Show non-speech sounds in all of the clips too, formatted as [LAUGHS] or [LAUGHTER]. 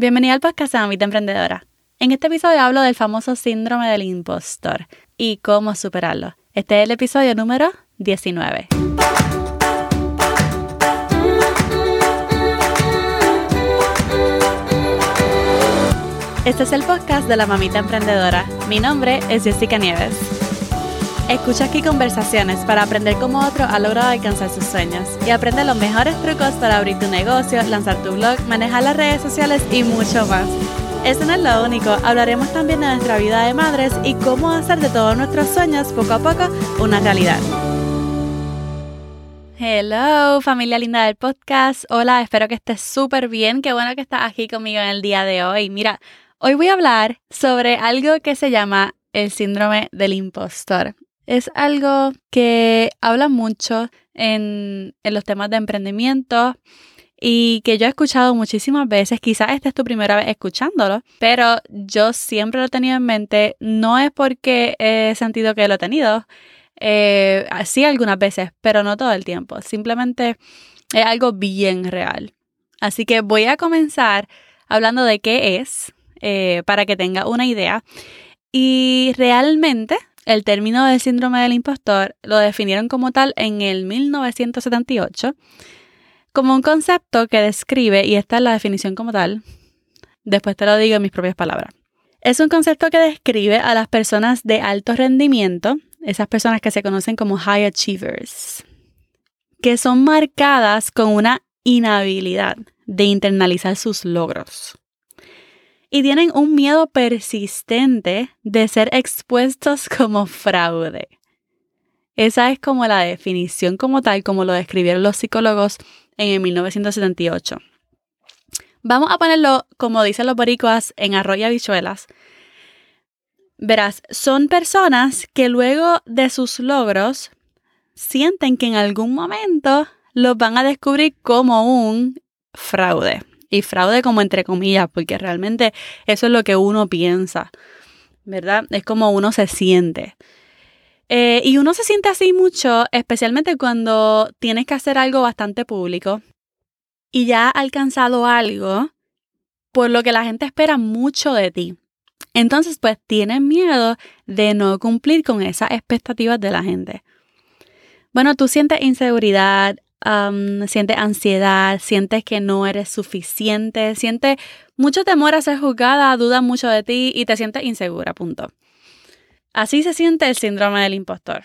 Bienvenida al podcast de Mamita Emprendedora. En este episodio hablo del famoso síndrome del impostor y cómo superarlo. Este es el episodio número 19. Este es el podcast de la Mamita Emprendedora. Mi nombre es Jessica Nieves. Escucha aquí conversaciones para aprender cómo otro ha logrado alcanzar sus sueños y aprende los mejores trucos para abrir tu negocio, lanzar tu blog, manejar las redes sociales y mucho más. Eso no es lo único, hablaremos también de nuestra vida de madres y cómo hacer de todos nuestros sueños poco a poco una realidad. Hello, familia linda del podcast. Hola, espero que estés súper bien. Qué bueno que estás aquí conmigo en el día de hoy. Mira, hoy voy a hablar sobre algo que se llama el síndrome del impostor es algo que habla mucho en, los temas de emprendimiento y que yo he escuchado muchísimas veces, quizás esta es tu primera vez escuchándolo, pero yo siempre lo he tenido en mente, no es porque he sentido que lo he tenido, eh, sí algunas veces, pero no todo el tiempo, simplemente es algo bien real. Así que voy a comenzar hablando de qué es, eh, para que tenga una idea. Y realmente el término del síndrome del impostor lo definieron como tal en el 1978 como un concepto que describe, y esta es la definición como tal, después te lo digo en mis propias palabras. Es un concepto que describe a las personas de alto rendimiento, esas personas que se conocen como high achievers, que son marcadas con una inhabilidad de internalizar sus logros y tienen un miedo persistente de ser expuestos [LAUGHS] como fraude. Esa es como la definición como tal, como lo describieron los psicólogos en el 1978. Vamos a ponerlo, como dicen los boricuas, en arroyo bichuelas. Verás, son personas que luego de sus logros sienten que en algún momento los van a descubrir como un fraude. Y fraude como entre comillas, porque realmente eso es lo que uno piensa, ¿verdad? Es como uno se siente. Eh, y uno se siente así mucho, especialmente cuando tienes que hacer algo bastante público y ya ha alcanzado algo por lo que la gente espera mucho de ti. Entonces, pues tienes miedo de no cumplir con esas expectativas de la gente. Bueno, tú sientes inseguridad, sientes ansiedad, sientes que no eres suficiente, sientes mucho temor a ser juzgada, dudas mucho de ti y te sientes insegura, punto. Así se siente el síndrome del impostor.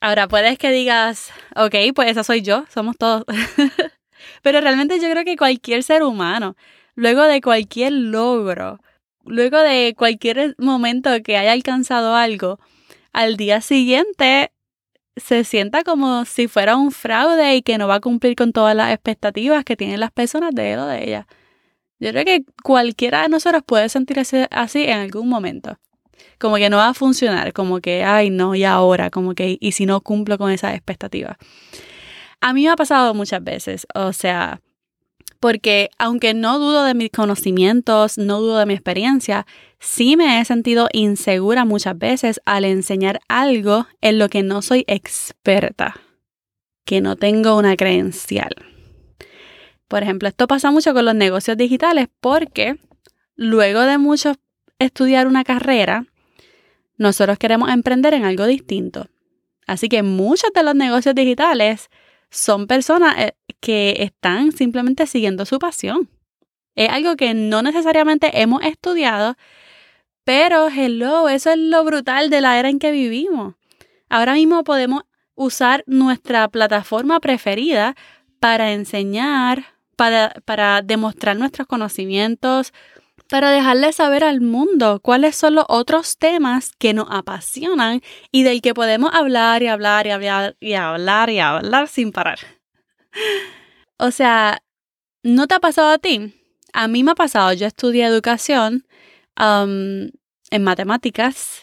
Ahora, puedes que digas, ok, pues esa soy yo, somos todos. [LAUGHS] Pero realmente yo creo que cualquier ser humano, luego de cualquier logro, luego de cualquier momento que haya alcanzado algo, al día siguiente se sienta como si fuera un fraude y que no va a cumplir con todas las expectativas que tienen las personas de él o de ella. Yo creo que cualquiera de nosotros puede sentirse así en algún momento. Como que no va a funcionar, como que, ay, no, y ahora, como que, y si no cumplo con esas expectativas. A mí me ha pasado muchas veces, o sea, porque aunque no dudo de mis conocimientos, no dudo de mi experiencia, sí me he sentido insegura muchas veces al enseñar algo en lo que no soy experta, que no tengo una credencial. Por ejemplo, esto pasa mucho con los negocios digitales porque luego de mucho estudiar una carrera, nosotros queremos emprender en algo distinto. Así que muchos de los negocios digitales son personas eh, que están simplemente siguiendo su pasión. Es algo que no necesariamente hemos estudiado, pero hello, eso es lo brutal de la era en que vivimos. Ahora mismo podemos usar nuestra plataforma preferida para enseñar, para, para demostrar nuestros conocimientos, para dejarle saber al mundo cuáles son los otros temas que nos apasionan y del que podemos hablar y hablar y hablar y hablar y hablar sin parar. O sea, ¿no te ha pasado a ti? A mí me ha pasado, yo estudié educación en matemáticas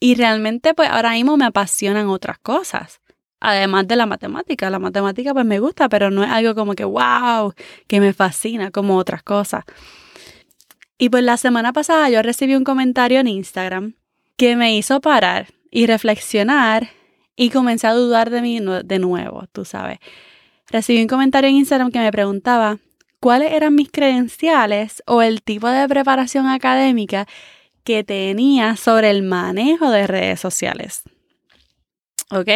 y realmente pues ahora mismo me apasionan otras cosas. Además de la matemática, la matemática pues me gusta, pero no es algo como que wow, que me fascina como otras cosas. Y pues la semana pasada yo recibí un comentario en Instagram que me hizo parar y reflexionar y comencé a dudar de mí de nuevo, tú sabes. Recibí un comentario en Instagram que me preguntaba, cuáles eran mis credenciales o el tipo de preparación académica que tenía sobre el manejo de redes sociales. ¿Ok?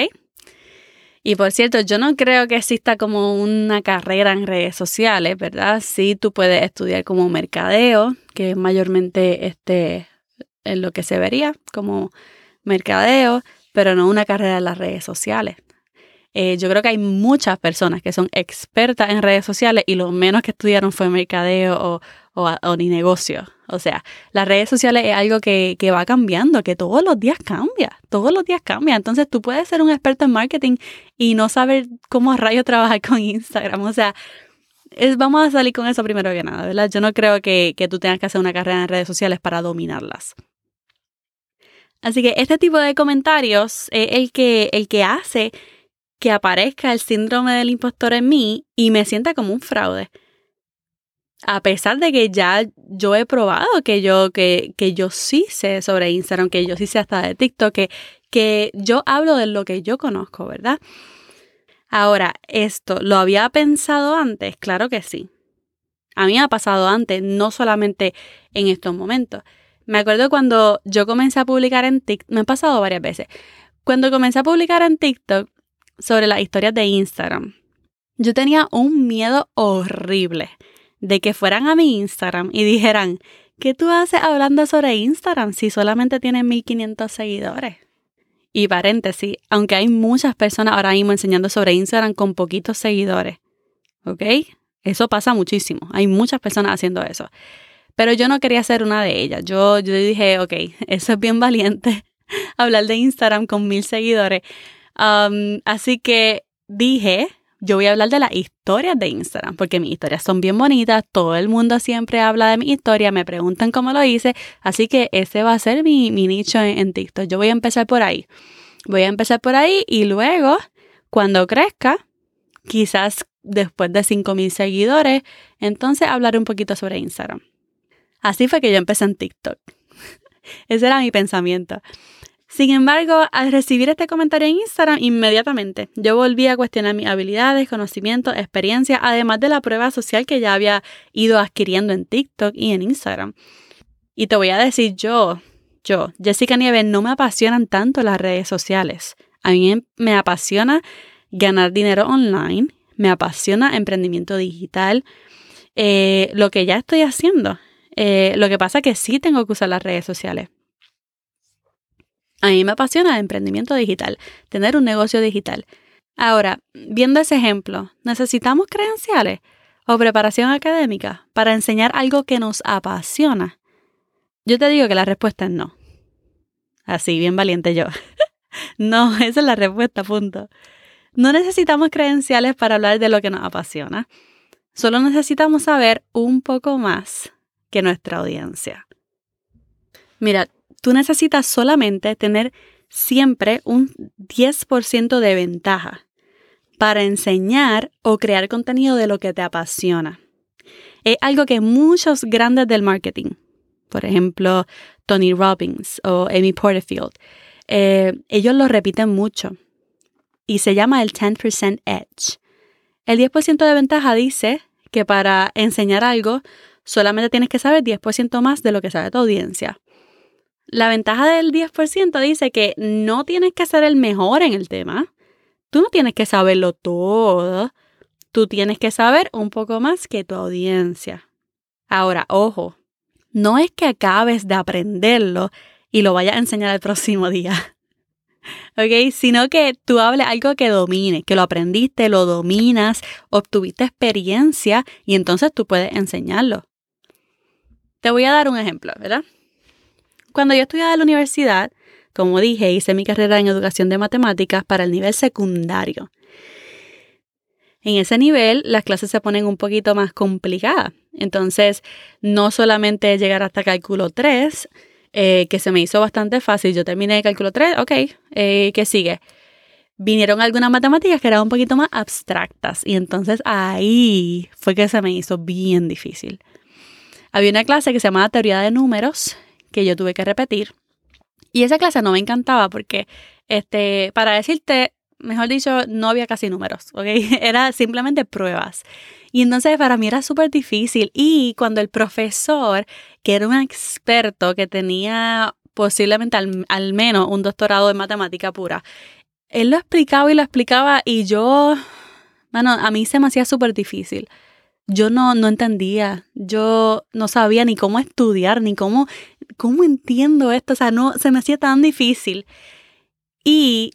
Y por cierto, yo no creo que exista como una carrera en redes sociales, ¿verdad? Sí, tú puedes estudiar como mercadeo, que es mayormente este, en lo que se vería como mercadeo, pero no una carrera en las redes sociales. Eh, yo creo que hay muchas personas que son expertas en redes sociales y lo menos que estudiaron fue mercadeo o, ni negocio. O sea, las redes sociales es algo que, va cambiando, que todos los días cambia, todos los días cambia. Entonces tú puedes ser un experto en marketing y no saber cómo rayo trabajar con Instagram. O sea, vamos a salir con eso primero que nada, ¿verdad? Yo no creo que, que tú tengas que hacer una carrera en redes sociales para dominarlas. Así que este tipo de comentarios es el que, el que hace que aparezca el síndrome del impostor en mí y me sienta como un fraude. A pesar de que ya yo he probado que yo, que, que yo sí sé sobre Instagram, que yo sí sé hasta de TikTok, que, que yo hablo de lo que yo conozco, ¿verdad? Ahora, esto, ¿lo había pensado antes? Claro que sí. A mí me ha pasado antes, no solamente en estos momentos. Me acuerdo cuando yo comencé a publicar en TikTok, me ha pasado varias veces. Cuando comencé a publicar en TikTok, sobre las historias de Instagram. Yo tenía un miedo horrible de que fueran a mi Instagram y dijeran, ¿qué tú haces hablando sobre Instagram si solamente tienes 1500 seguidores? Y paréntesis, aunque hay muchas personas ahora mismo enseñando sobre Instagram con poquitos seguidores, ¿ok? Eso pasa muchísimo, hay muchas personas haciendo eso. Pero yo no quería ser una de ellas. Yo, yo dije, ok, eso es bien valiente, [LAUGHS] hablar de Instagram con mil seguidores, así que dije, yo voy a hablar de las historias de Instagram, porque mis historias son bien bonitas, todo el mundo siempre habla de mi historia, me preguntan cómo lo hice, así que ese va a ser mi, nicho en, en, TikTok. Yo voy a empezar por ahí. Voy a empezar por ahí y luego, cuando crezca, quizás después de 5.000 seguidores, entonces hablaré un poquito sobre Instagram. Así fue que yo empecé en TikTok. [LAUGHS] Ese era mi pensamiento. Sin embargo, al recibir este comentario en Instagram, inmediatamente yo volví a cuestionar mis habilidades, conocimientos, experiencia, además de la prueba social que ya había ido adquiriendo en TikTok y en Instagram. Y te voy a decir yo, yo, Jessica Nieves, no me apasionan tanto las redes sociales. A mí me apasiona ganar dinero online, me apasiona emprendimiento digital, eh, lo que ya estoy haciendo. Eh, lo que pasa es que sí tengo que usar las redes sociales. A mí me apasiona el emprendimiento digital, tener un negocio digital. Ahora, viendo ese ejemplo, ¿necesitamos credenciales o preparación académica para enseñar algo que nos apasiona? Yo te digo que la respuesta es no. Así, bien valiente yo. [LAUGHS] no, esa es la respuesta, punto. No necesitamos credenciales para hablar de lo que nos apasiona. Solo necesitamos saber un poco más que nuestra audiencia. Mira, tú necesitas solamente tener siempre un 10% de ventaja para enseñar o crear contenido de lo que te apasiona. Es algo que muchos grandes del marketing, por ejemplo, Tony Robbins o Amy Porterfield, eh, ellos lo repiten mucho y se llama el 10% Edge. El 10% de ventaja dice que para enseñar algo solamente tienes que saber 10% más de lo que sabe tu audiencia. La ventaja del 10% dice que no tienes que ser el mejor en el tema. Tú no tienes que saberlo todo. Tú tienes que saber un poco más que tu audiencia. Ahora, ojo, no es que acabes de aprenderlo y lo vayas a enseñar el próximo día. [LAUGHS] ¿Ok? Sino que tú hables algo que domine, que lo aprendiste, lo dominas, obtuviste experiencia y entonces tú puedes enseñarlo. Te voy a dar un ejemplo, ¿verdad? Cuando yo estudiaba en la universidad, como dije, hice mi carrera en educación de matemáticas para el nivel secundario. En ese nivel las clases se ponen un poquito más complicadas. Entonces, no solamente llegar hasta cálculo 3, eh, que se me hizo bastante fácil. Yo terminé cálculo 3, ok, eh, ¿qué sigue? Vinieron algunas matemáticas que eran un poquito más abstractas y entonces ahí fue que se me hizo bien difícil. Había una clase que se llamaba teoría de números que yo tuve que repetir. Y esa clase no me encantaba porque, este, para decirte mejor dicho, no había casi números, ¿ok? [LAUGHS] Era simplemente pruebas. Y entonces para mí era súper difícil. Y cuando el profesor, que era un experto, que tenía posiblemente al, menos un doctorado en matemática pura, él lo explicaba y lo explicaba y yo, bueno, a mí se me hacía súper difícil. Yo no, no entendía, yo no sabía ni cómo estudiar, ni cómo, cómo entiendo esto, o sea, no, se me hacía tan difícil. Y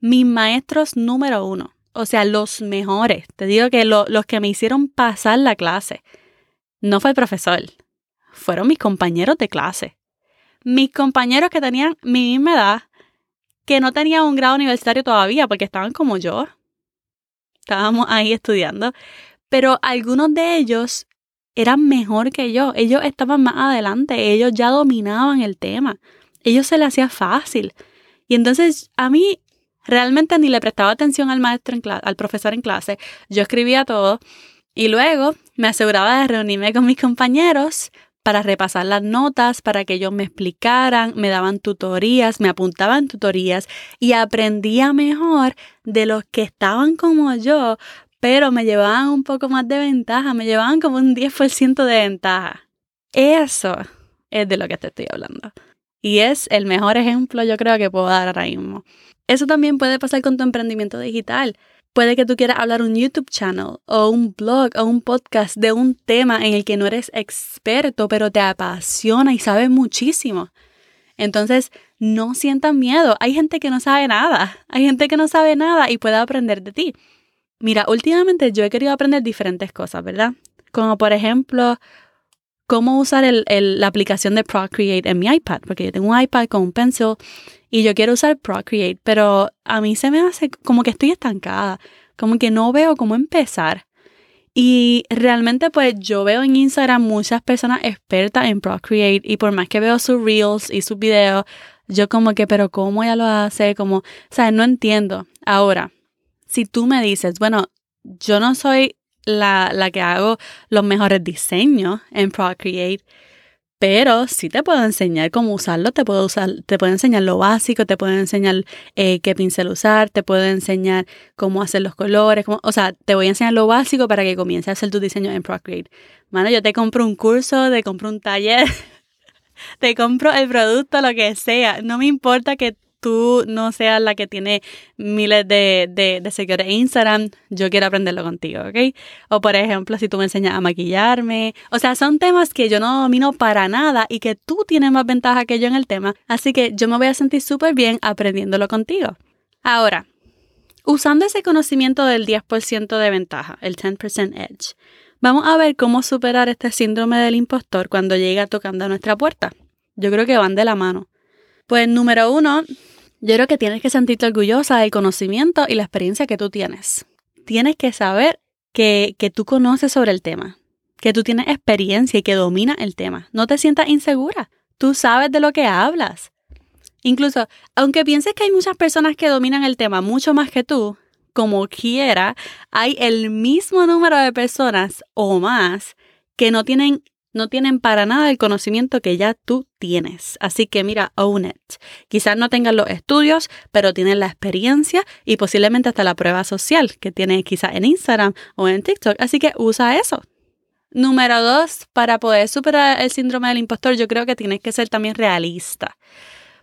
mis maestros número uno, o sea, los mejores, te digo que los que me hicieron pasar la clase, no fue el profesor, fueron mis compañeros de clase. Mis compañeros que tenían mi misma edad, que no tenían un grado universitario todavía porque estaban como yo. Estábamos ahí estudiando. Pero algunos de ellos eran mejor que yo. Ellos estaban más adelante. Ellos ya dominaban el tema. Ellos se les hacía fácil. Y entonces a mí realmente ni le prestaba atención al maestro, en al profesor en clase. Yo escribía todo y luego me aseguraba de reunirme con mis compañeros para repasar las notas, para que ellos me explicaran, me daban tutorías, me apuntaban tutorías y aprendía mejor de los que estaban como yo, pero me llevaban un poco más de ventaja, me llevaban como un 10% de ventaja. Eso es de lo que te estoy hablando. Y es el mejor ejemplo yo creo que puedo dar ahora mismo. Eso también puede pasar con tu emprendimiento digital. Puede que tú quieras hablar un YouTube channel o un blog o un podcast de un tema en el que no eres experto, pero te apasiona y sabes muchísimo. Entonces, no sientas miedo. Hay gente que no sabe nada. Hay gente que no sabe nada y puede aprender de ti. Mira, últimamente yo he querido aprender diferentes cosas, ¿verdad? Como por ejemplo, cómo usar la aplicación de Procreate en mi iPad, porque yo tengo un iPad con un pencil y yo quiero usar Procreate, pero a mí se me hace como que estoy estancada, como que no veo cómo empezar. Y realmente pues yo veo en Instagram muchas personas expertas en Procreate y por más que veo sus reels y sus videos, yo como que, pero ¿cómo ella lo hace? Como, o sea, no entiendo. Ahora, si tú me dices, bueno, yo no soy la, la que hago los mejores diseños en Procreate, pero sí te puedo enseñar cómo usarlo, te puedo usar, te puedo enseñar lo básico, te puedo enseñar eh, qué pincel usar, te puedo enseñar cómo hacer los colores, o sea, te voy a enseñar lo básico para que comiences a hacer tu diseño en Procreate. Mano, yo te compro un curso, te compro un taller, [LAUGHS] te compro el producto, lo que sea. No me importa que tú no seas la que tiene miles de, de, seguidores en Instagram, yo quiero aprenderlo contigo, ¿ok? O por ejemplo, si tú me enseñas a maquillarme. O sea, son temas que yo no domino para nada y que tú tienes más ventaja que yo en el tema. Así que yo me voy a sentir súper bien aprendiéndolo contigo. Ahora, usando ese conocimiento del 10% de ventaja, el 10% edge, vamos a ver cómo superar este síndrome del impostor cuando llega tocando a nuestra puerta. Yo creo que van de la mano. Pues número uno, yo creo que tienes que sentirte orgullosa del conocimiento y la experiencia que tú tienes. Tienes que saber que, que tú conoces sobre el tema, que tú tienes experiencia y que dominas el tema. No te sientas insegura. Tú sabes de lo que hablas. Incluso, aunque pienses que hay muchas personas que dominan el tema mucho más que tú, como quiera, hay el mismo número de personas o más que no tienen no tienen para nada el conocimiento que ya tú tienes. Así que mira, own it. Quizás no tengan los estudios, pero tienen la experiencia y posiblemente hasta la prueba social que tienen quizás en Instagram o en TikTok. Así que usa eso. Número dos, para poder superar el síndrome del impostor, yo creo que tienes que ser también realista.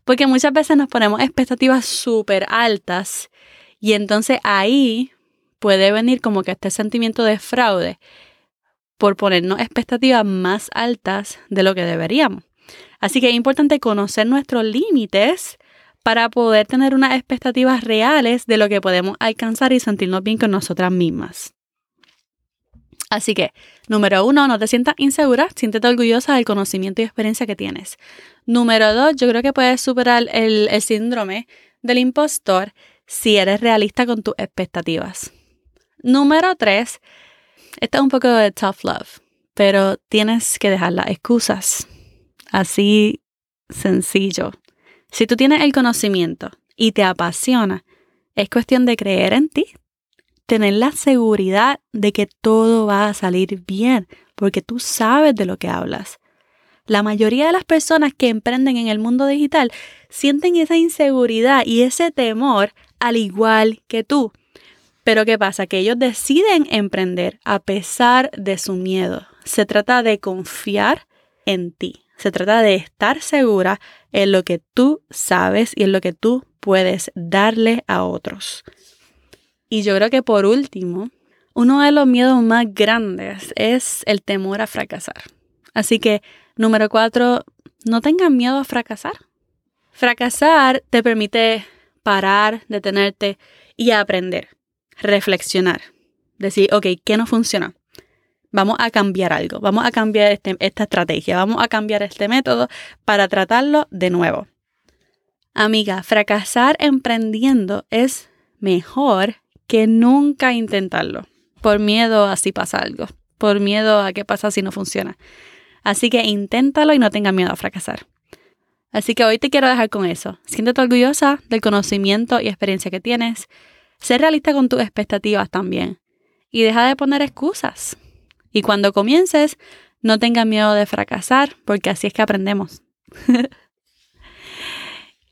Porque muchas veces nos ponemos expectativas súper altas y entonces ahí puede venir como que este sentimiento de fraude por ponernos expectativas más altas de lo que deberíamos. Así que es importante conocer nuestros límites para poder tener unas expectativas reales de lo que podemos alcanzar y sentirnos bien con nosotras mismas. Así que, número uno, no te sientas insegura, siéntete orgullosa del conocimiento y experiencia que tienes. Número dos, yo creo que puedes superar el, el síndrome del impostor si eres realista con tus expectativas. Número tres, esto es un poco de tough love, pero tienes que dejar las excusas. Así sencillo. Si tú tienes el conocimiento y te apasiona, es cuestión de creer en ti, tener la seguridad de que todo va a salir bien, porque tú sabes de lo que hablas. La mayoría de las personas que emprenden en el mundo digital sienten esa inseguridad y ese temor al igual que tú. Pero ¿qué pasa? Que ellos deciden emprender a pesar de su miedo. Se trata de confiar en ti. Se trata de estar segura en lo que tú sabes y en lo que tú puedes darle a otros. Y yo creo que por último, uno de los miedos más grandes es el temor a fracasar. Así que, número cuatro, no tengan miedo a fracasar. Fracasar te permite parar, detenerte y aprender, reflexionar, decir, ok, ¿qué no funciona? Vamos a cambiar algo, vamos a cambiar este, esta estrategia, vamos a cambiar este método para tratarlo de nuevo. Amiga, fracasar emprendiendo es mejor que nunca intentarlo, por miedo a si pasa algo, por miedo a qué pasa si no funciona. Así que inténtalo y no tengas miedo a fracasar. Así que hoy te quiero dejar con eso. Siéntete orgullosa del conocimiento y experiencia que tienes. Sé realista con tus expectativas también. Y deja de poner excusas. Y cuando comiences, no tengas miedo de fracasar, porque así es que aprendemos. [LAUGHS]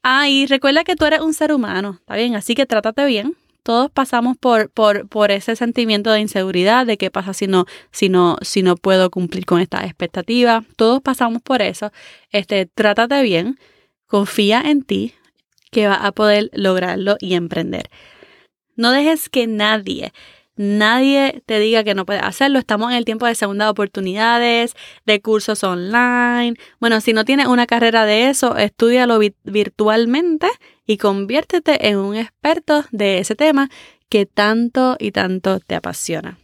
ah, y recuerda que tú eres un ser humano, ¿está bien? Así que trátate bien, todos pasamos por, por, por, ese sentimiento de inseguridad, de qué pasa si no, si no, si no puedo cumplir con esta expectativa. Todos pasamos por eso. Este, trátate bien, confía en ti, que vas a poder lograrlo y emprender. No dejes que nadie nadie te diga que no puedes hacerlo. Estamos en el tiempo de segundas oportunidades, de cursos online. Bueno, si no tienes una carrera de eso, estudialo virtualmente y conviértete en un experto de ese tema que tanto y tanto te apasiona.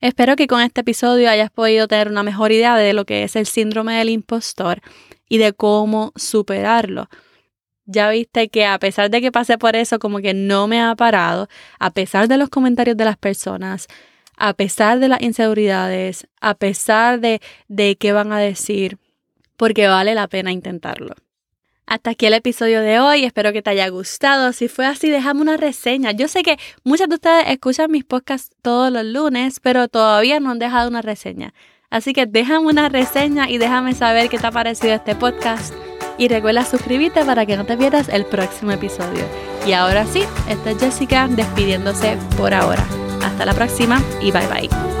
Espero que con este episodio hayas podido tener una mejor idea de lo que es el síndrome del impostor y de cómo superarlo ya viste que a pesar de que pasé por eso, como que no me ha parado, a pesar de los comentarios de las personas, a pesar de las inseguridades, a pesar de, de qué van a decir, porque vale la pena intentarlo. Hasta aquí el episodio de hoy, espero que te haya gustado. Si fue así, déjame una reseña. Yo sé que muchas de ustedes escuchan mis podcasts todos los lunes, pero todavía no han dejado una reseña. Así que déjame una reseña y déjame saber qué te ha parecido este podcast y recuerda suscribirte para que no te pierdas el próximo episodio. Y ahora sí, esta es Jessica despidiéndose por ahora. Hasta la próxima y bye bye.